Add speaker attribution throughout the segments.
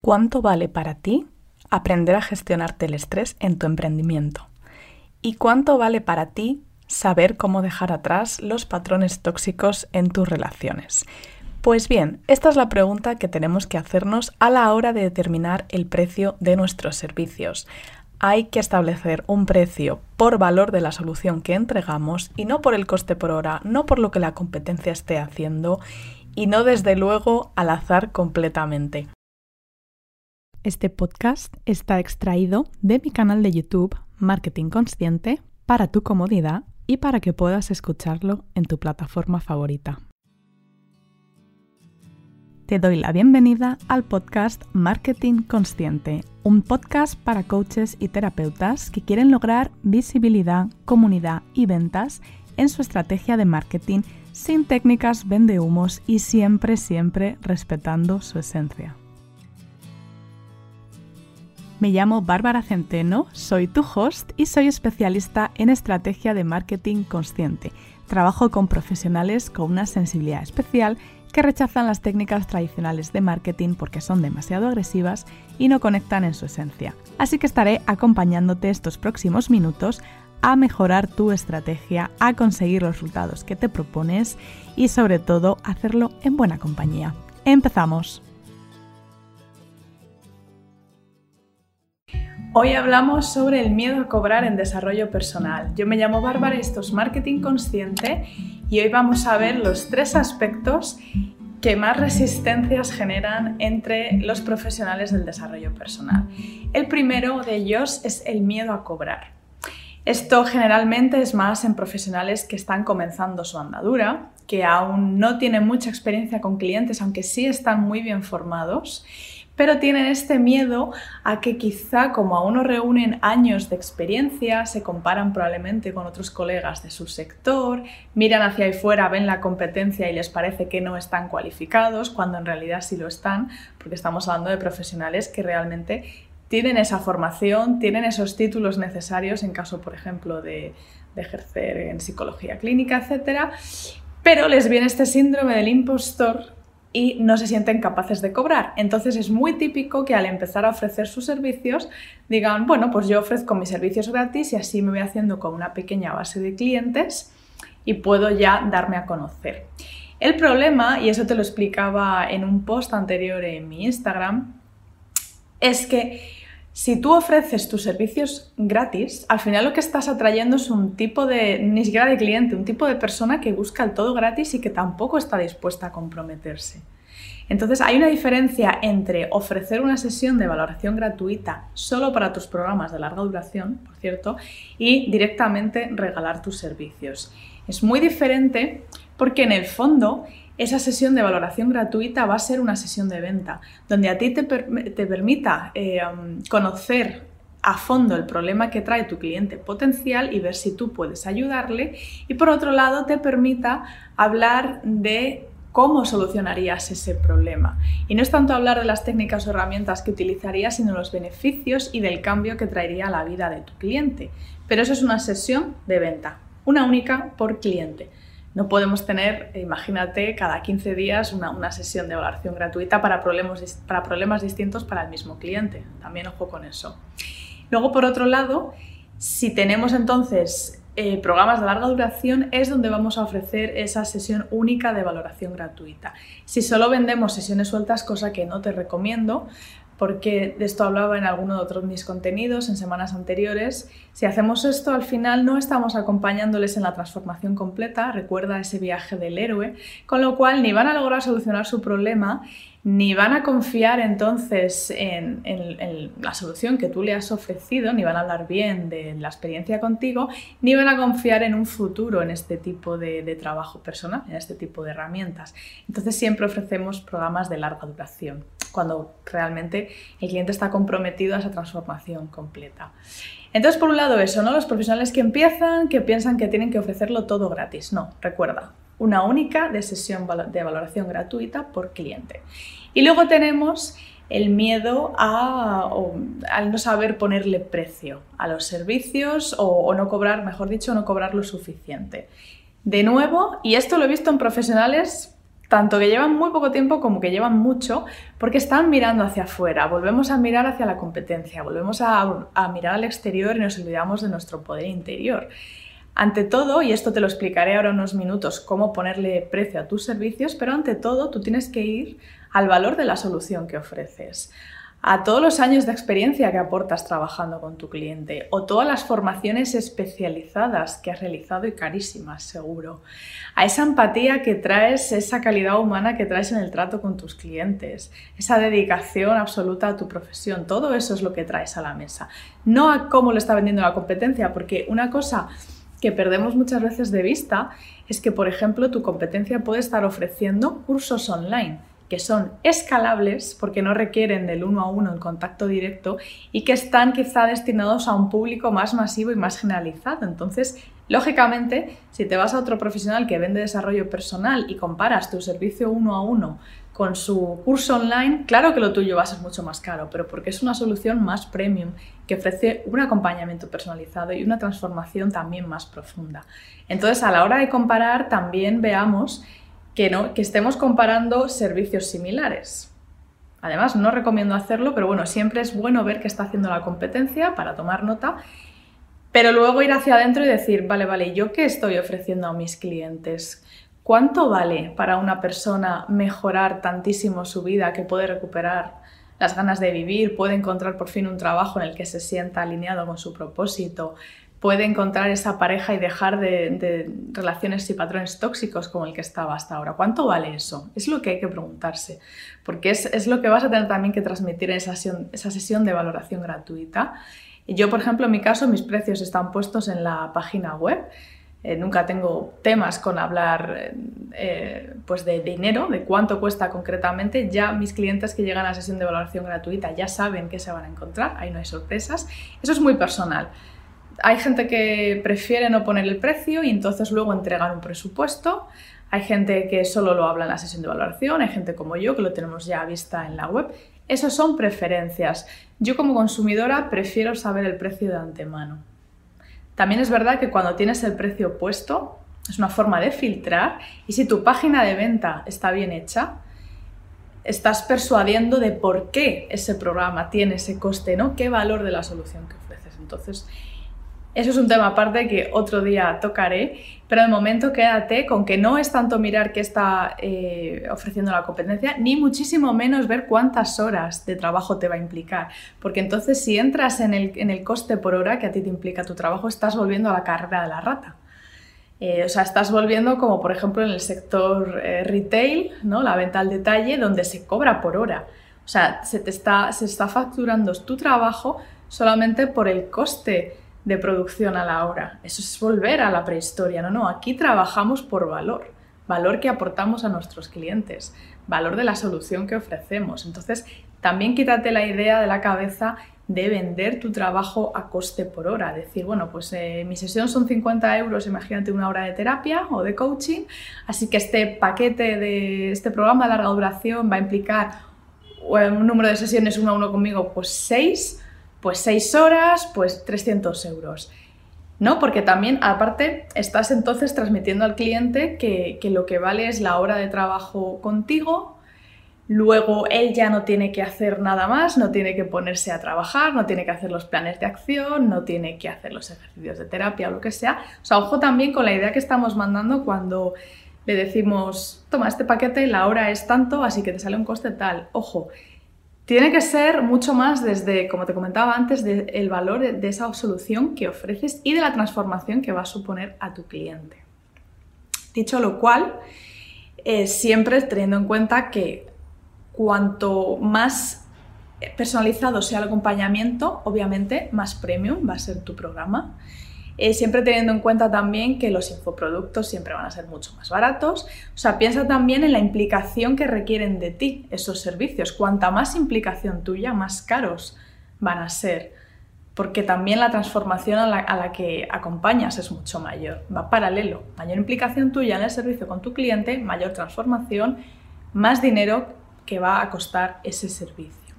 Speaker 1: ¿Cuánto vale para ti aprender a gestionarte el estrés en tu emprendimiento? ¿Y cuánto vale para ti saber cómo dejar atrás los patrones tóxicos en tus relaciones? Pues bien, esta es la pregunta que tenemos que hacernos a la hora de determinar el precio de nuestros servicios. Hay que establecer un precio por valor de la solución que entregamos y no por el coste por hora, no por lo que la competencia esté haciendo y no desde luego al azar completamente. Este podcast está extraído de mi canal de YouTube Marketing Consciente para tu comodidad y para que puedas escucharlo en tu plataforma favorita. Te doy la bienvenida al podcast Marketing Consciente, un podcast para coaches y terapeutas que quieren lograr visibilidad, comunidad y ventas en su estrategia de marketing sin técnicas vendehumos y siempre, siempre respetando su esencia. Me llamo Bárbara Centeno, soy tu host y soy especialista en estrategia de marketing consciente. Trabajo con profesionales con una sensibilidad especial que rechazan las técnicas tradicionales de marketing porque son demasiado agresivas y no conectan en su esencia. Así que estaré acompañándote estos próximos minutos a mejorar tu estrategia, a conseguir los resultados que te propones y sobre todo hacerlo en buena compañía. Empezamos. Hoy hablamos sobre el miedo a cobrar en desarrollo personal. Yo me llamo Bárbara y esto es Marketing Consciente y hoy vamos a ver los tres aspectos que más resistencias generan entre los profesionales del desarrollo personal. El primero de ellos es el miedo a cobrar. Esto generalmente es más en profesionales que están comenzando su andadura, que aún no tienen mucha experiencia con clientes, aunque sí están muy bien formados pero tienen este miedo a que quizá como aún no reúnen años de experiencia, se comparan probablemente con otros colegas de su sector, miran hacia ahí fuera, ven la competencia y les parece que no están cualificados, cuando en realidad sí lo están, porque estamos hablando de profesionales que realmente tienen esa formación, tienen esos títulos necesarios en caso, por ejemplo, de, de ejercer en psicología clínica, etc. Pero les viene este síndrome del impostor y no se sienten capaces de cobrar. Entonces es muy típico que al empezar a ofrecer sus servicios digan, bueno, pues yo ofrezco mis servicios gratis y así me voy haciendo con una pequeña base de clientes y puedo ya darme a conocer. El problema, y eso te lo explicaba en un post anterior en mi Instagram, es que si tú ofreces tus servicios gratis, al final lo que estás atrayendo es un tipo de, ni de cliente, un tipo de persona que busca el todo gratis y que tampoco está dispuesta a comprometerse. Entonces hay una diferencia entre ofrecer una sesión de valoración gratuita solo para tus programas de larga duración, por cierto, y directamente regalar tus servicios. Es muy diferente porque en el fondo esa sesión de valoración gratuita va a ser una sesión de venta, donde a ti te, permita eh, conocer a fondo el problema que trae tu cliente potencial y ver si tú puedes ayudarle. Y por otro lado, te permita hablar de cómo solucionarías ese problema. Y no es tanto hablar de las técnicas o herramientas que utilizarías, sino los beneficios y del cambio que traería a la vida de tu cliente. Pero eso es una sesión de venta, una única por cliente. No podemos tener, imagínate, cada 15 días una, sesión de evaluación gratuita para problemas, para problemas distintos para el mismo cliente. También ojo con eso. Luego, por otro lado, si tenemos entonces eh, programas de larga duración, es donde vamos a ofrecer esa sesión única de valoración gratuita. Si solo vendemos sesiones sueltas, cosa que no te recomiendo, porque de esto hablaba en alguno de otros mis contenidos en semanas anteriores. Si hacemos esto, al final no estamos acompañándoles en la transformación completa, recuerda ese viaje del héroe, con lo cual ni van a lograr solucionar su problema, ni van a confiar entonces en, la solución que tú le has ofrecido, ni van a hablar bien de la experiencia contigo, ni van a confiar en un futuro en este tipo de, de trabajo personal, en este tipo de herramientas. Entonces siempre ofrecemos programas de larga duración cuando realmente el cliente está comprometido a esa transformación completa. Entonces, por un lado eso, ¿no? Los profesionales que empiezan, que piensan que tienen que ofrecerlo todo gratis. No, recuerda, una única de sesión de valoración gratuita por cliente. Y luego tenemos el miedo a, al no saber ponerle precio a los servicios o, o, no cobrar, mejor dicho, no cobrar lo suficiente. De nuevo, y esto lo he visto en profesionales tanto que llevan muy poco tiempo como que llevan mucho, porque están mirando hacia afuera, volvemos a mirar hacia la competencia, volvemos a, mirar al exterior y nos olvidamos de nuestro poder interior. Ante todo, y esto te lo explicaré ahora unos minutos, cómo ponerle precio a tus servicios, pero ante todo tú tienes que ir al valor de la solución que ofreces, a todos los años de experiencia que aportas trabajando con tu cliente o todas las formaciones especializadas que has realizado y carísimas, seguro, a esa empatía que traes, esa calidad humana que traes en el trato con tus clientes, esa dedicación absoluta a tu profesión, todo eso es lo que traes a la mesa, no a cómo lo está vendiendo la competencia, porque una cosa que perdemos muchas veces de vista es que, por ejemplo, tu competencia puede estar ofreciendo cursos online que son escalables porque no requieren del uno a uno el contacto directo y que están quizá destinados a un público más masivo y más generalizado. Entonces, lógicamente, si te vas a otro profesional que vende desarrollo personal y comparas tu servicio uno a uno con su curso online, claro que lo tuyo va a ser mucho más caro, pero porque es una solución más premium que ofrece un acompañamiento personalizado y una transformación también más profunda. Entonces, a la hora de comparar, también veamos que, no, que estemos comparando servicios similares. Además, no recomiendo hacerlo, pero bueno, siempre es bueno ver qué está haciendo la competencia para tomar nota, pero luego ir hacia adentro y decir, vale, vale, ¿yo qué estoy ofreciendo a mis clientes? ¿Cuánto vale para una persona mejorar tantísimo su vida que puede recuperar las ganas de vivir, puede encontrar por fin un trabajo en el que se sienta alineado con su propósito, puede encontrar esa pareja y dejar de, relaciones y patrones tóxicos como el que estaba hasta ahora. ¿Cuánto vale eso? Es lo que hay que preguntarse, porque es, lo que vas a tener también que transmitir en esa sesión, esa sesión de valoración gratuita. Y yo, por ejemplo, en mi caso, mis precios están puestos en la página web. Eh, nunca tengo temas con hablar eh, pues de dinero, de cuánto cuesta concretamente. Ya mis clientes que llegan a la sesión de valoración gratuita ya saben qué se van a encontrar, ahí no hay sorpresas. Eso es muy personal hay gente que prefiere no poner el precio y entonces luego entregar un presupuesto. Hay gente que solo lo habla en la sesión de valoración, hay gente como yo que lo tenemos ya a vista en la web. Esas son preferencias. Yo como consumidora prefiero saber el precio de antemano. También es verdad que cuando tienes el precio puesto, es una forma de filtrar y si tu página de venta está bien hecha, estás persuadiendo de por qué ese programa tiene ese coste, ¿no? ¿Qué valor de la solución que ofreces? Entonces, eso es un tema aparte que otro día tocaré, pero de momento quédate con que no es tanto mirar qué está eh, ofreciendo la competencia, ni muchísimo menos ver cuántas horas de trabajo te va a implicar, porque entonces si entras en el, coste por hora que a ti te implica tu trabajo, estás volviendo a la carrera de la rata. Eh, o sea, estás volviendo como por ejemplo en el sector eh, retail, ¿no? la venta al detalle, donde se cobra por hora. O sea, se, te está, se está facturando tu trabajo solamente por el coste de producción a la hora. Eso es volver a la prehistoria. No, no, aquí trabajamos por valor, valor que aportamos a nuestros clientes, valor de la solución que ofrecemos. Entonces, también quítate la idea de la cabeza de vender tu trabajo a coste por hora. Decir, bueno, pues eh, mi sesión son 50 euros, imagínate una hora de terapia o de coaching, así que este paquete de este programa de larga duración va a implicar un número de sesiones uno a uno conmigo, pues 6 pues 6 horas, pues 300 euros. ¿No? Porque también, aparte, estás entonces transmitiendo al cliente que, lo que vale es la hora de trabajo contigo, luego él ya no tiene que hacer nada más, no tiene que ponerse a trabajar, no tiene que hacer los planes de acción, no tiene que hacer los ejercicios de terapia o lo que sea. O sea, ojo también con la idea que estamos mandando cuando le decimos, toma este paquete, la hora es tanto, así que te sale un coste tal. Ojo, tiene que ser mucho más desde, como te comentaba antes, del valor de, esa solución que ofreces y de la transformación que va a suponer a tu cliente. Dicho lo cual, eh, siempre teniendo en cuenta que cuanto más personalizado sea el acompañamiento, obviamente más premium va a ser tu programa. Eh, siempre teniendo en cuenta también que los infoproductos siempre van a ser mucho más baratos. O sea, piensa también en la implicación que requieren de ti esos servicios. Cuanta más implicación tuya, más caros van a ser. Porque también la transformación a la, a la que acompañas es mucho mayor. Va paralelo. Mayor implicación tuya en el servicio con tu cliente, mayor transformación, más dinero que va a costar ese servicio.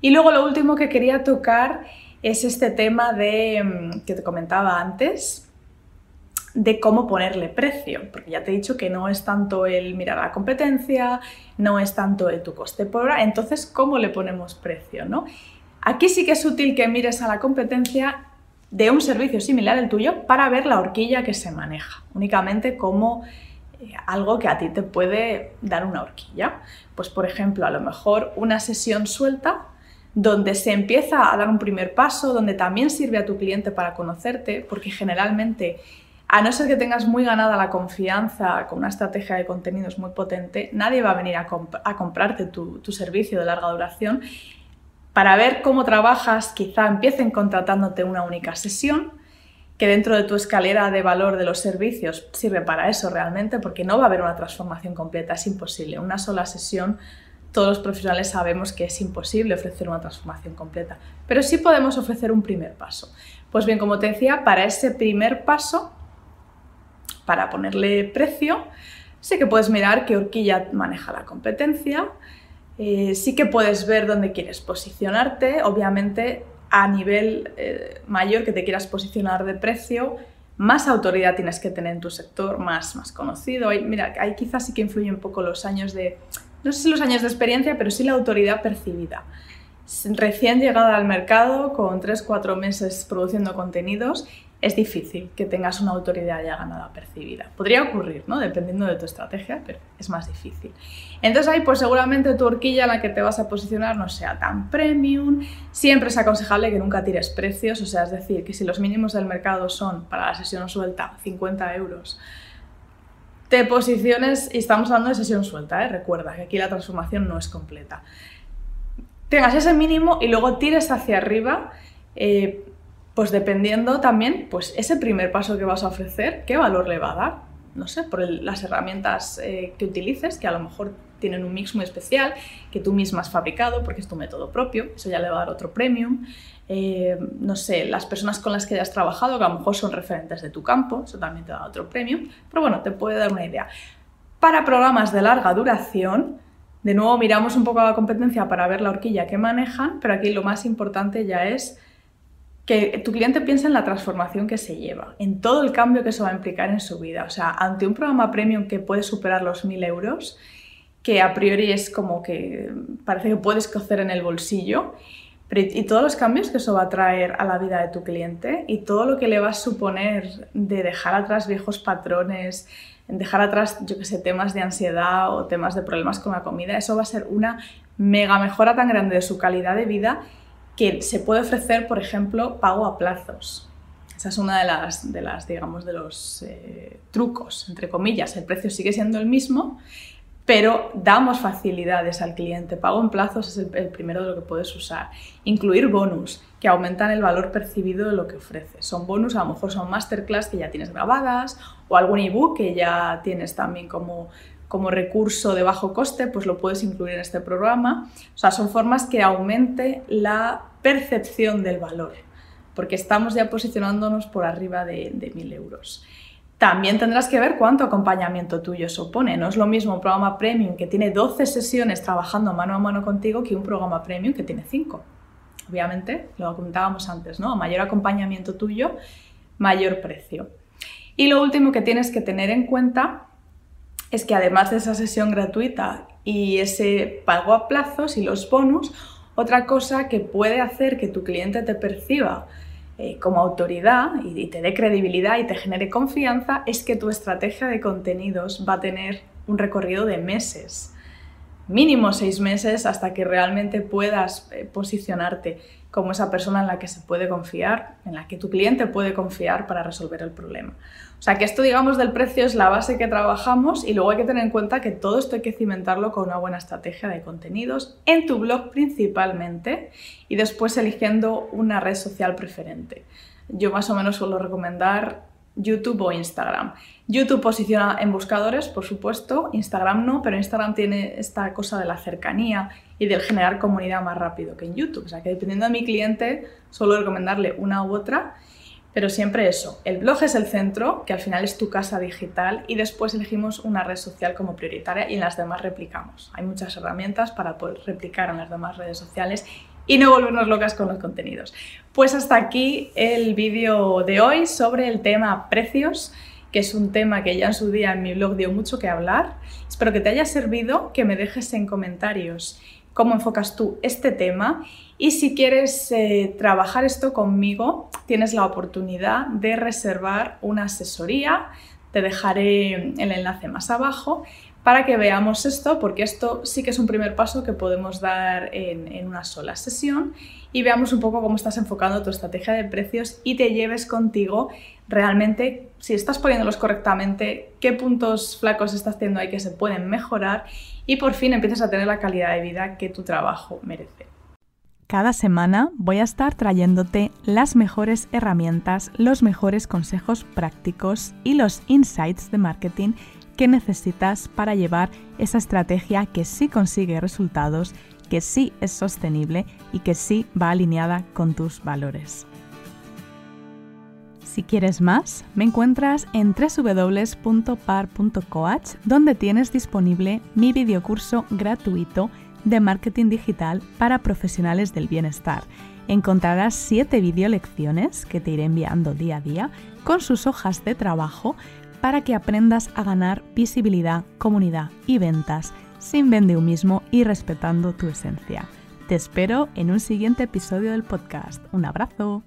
Speaker 1: Y luego lo último que quería tocar es este tema de mm, que te comentaba antes, de cómo ponerle precio, porque ya te he dicho que no es tanto el mirar la competencia, no es tanto el tu coste por hora, entonces ¿cómo le ponemos precio? ¿no? Aquí sí que es útil que mires a la competencia de un servicio similar al tuyo para ver la horquilla que se maneja, únicamente como eh, algo que a ti te puede dar una horquilla. Pues por ejemplo, a lo mejor una sesión suelta donde se empieza a dar un primer paso, donde también sirve a tu cliente para conocerte, porque generalmente a no ser que tengas muy ganada la confianza con una estrategia de contenidos muy potente, nadie va a venir a, comprarte tu, servicio de larga duración. Para ver cómo trabajas, quizá empiecen contratándote una única sesión, que dentro de tu escalera de valor de los servicios sirve para eso realmente, porque no va a haber una transformación completa, es imposible. Una sola sesión, todos los profesionales sabemos que es imposible ofrecer una transformación completa, pero sí podemos ofrecer un primer paso. Pues bien, como te decía, para ese primer paso para ponerle precio, sí que puedes mirar qué horquilla maneja la competencia, eh, sí que puedes ver dónde quieres posicionarte, obviamente a nivel eh, mayor que te quieras posicionar de precio, más autoridad tienes que tener en tu sector, más, más conocido. mira, ahí quizás sí que influyen un poco los años de, no sé si los años de experiencia, pero sí la autoridad percibida. Recién llegada al mercado, con 3-4 meses produciendo contenidos, es difícil que tengas una autoridad ya ganada percibida. Podría ocurrir, ¿no? Dependiendo de tu estrategia, pero es más difícil. Entonces ahí pues seguramente tu horquilla en la que te vas a posicionar no sea tan premium. Siempre es aconsejable que nunca tires precios, o sea, es decir, que si los mínimos del mercado son para la sesión suelta 50 euros, te posiciones, y estamos hablando de sesión suelta, ¿eh? recuerda que aquí la transformación no es completa. Tengas ese mínimo y luego tires hacia arriba. Eh, pues dependiendo también, pues ese primer paso que vas a ofrecer, ¿qué valor le va a dar? No sé, por las herramientas eh, que utilices, que a lo mejor tienen un mix muy especial, que tú misma has fabricado porque es tu método propio, eso ya le va a dar otro premium. Eh, no sé, las personas con las que hayas trabajado, que a lo mejor son referentes de tu campo, eso también te da otro premium, pero bueno, te puede dar una idea. Para programas de larga duración, de nuevo miramos un poco a la competencia para ver la horquilla que manejan, pero aquí lo más importante ya es que tu cliente piense en la transformación que se lleva, en todo el cambio que eso va a implicar en su vida. O sea, ante un programa premium que puede superar los 1.000 euros, que a priori es como que parece que puedes cocer en el bolsillo, y todos los cambios que eso va a traer a la vida de tu cliente y todo lo que le va a suponer de dejar atrás viejos patrones, dejar atrás, yo sé, temas de ansiedad o temas de problemas con la comida, eso va a ser una mega mejora tan grande de su calidad de vida que se puede ofrecer, por ejemplo, pago a plazos. Esa es una de las, de las digamos, de los eh, trucos, entre comillas. El precio sigue siendo el mismo, pero damos facilidades al cliente. Pago en plazos es el, primero de lo que puedes usar. Incluir bonus, que aumentan el valor percibido de lo que ofreces. Son bonus, a lo mejor son masterclass que ya tienes grabadas o algún ebook que ya tienes también como como recurso de bajo coste, pues lo puedes incluir en este programa. O sea, son formas que aumente la percepción del valor, porque estamos ya posicionándonos por arriba de, de 1.000 euros. También tendrás que ver cuánto acompañamiento tuyo supone. No es lo mismo un programa premium que tiene 12 sesiones trabajando mano a mano contigo que un programa premium que tiene 5. Obviamente, lo comentábamos antes, ¿no? Mayor acompañamiento tuyo, mayor precio. Y lo último que tienes que tener en cuenta es que además de esa sesión gratuita y ese pago a plazos y los bonus, otra cosa que puede hacer que tu cliente te perciba eh, como autoridad y, te dé credibilidad y te genere confianza es que tu estrategia de contenidos va a tener un recorrido de meses, mínimo seis meses hasta que realmente puedas eh, posicionarte como esa persona en la que se puede confiar, en la que tu cliente puede confiar para resolver el problema. O sea que esto, digamos, del precio es la base que trabajamos y luego hay que tener en cuenta que todo esto hay que cimentarlo con una buena estrategia de contenidos en tu blog principalmente y después eligiendo una red social preferente. Yo más o menos suelo recomendar YouTube o Instagram. YouTube posiciona en buscadores, por supuesto, Instagram no, pero Instagram tiene esta cosa de la cercanía y del generar comunidad más rápido que en YouTube. O sea que dependiendo de mi cliente, suelo recomendarle una u otra, pero siempre eso. El blog es el centro, que al final es tu casa digital, y después elegimos una red social como prioritaria y en las demás replicamos. Hay muchas herramientas para poder replicar en las demás redes sociales y no volvernos locas con los contenidos. Pues hasta aquí el vídeo de hoy sobre el tema precios que es un tema que ya en su día en mi blog dio mucho que hablar. Espero que te haya servido, que me dejes en comentarios cómo enfocas tú este tema y si quieres eh, trabajar esto conmigo, tienes la oportunidad de reservar una asesoría. Te dejaré el enlace más abajo para que veamos esto, porque esto sí que es un primer paso que podemos dar en, una sola sesión y veamos un poco cómo estás enfocando tu estrategia de precios y te lleves contigo realmente, si estás poniéndolos correctamente, qué puntos flacos estás teniendo ahí que se pueden mejorar y por fin empiezas a tener la calidad de vida que tu trabajo merece.
Speaker 2: Cada semana voy a estar trayéndote las mejores herramientas, los mejores consejos prácticos y los insights de marketing que necesitas para llevar esa estrategia que sí consigue resultados, que sí es sostenible y que sí va alineada con tus valores. Si quieres más, me encuentras en www.par.coach, donde tienes disponible mi videocurso gratuito de marketing digital para profesionales del bienestar. Encontrarás 7 videolecciones que te iré enviando día a día con sus hojas de trabajo para que aprendas a ganar visibilidad, comunidad y ventas sin mismo y respetando tu esencia. Te espero en un siguiente episodio del podcast. Un abrazo.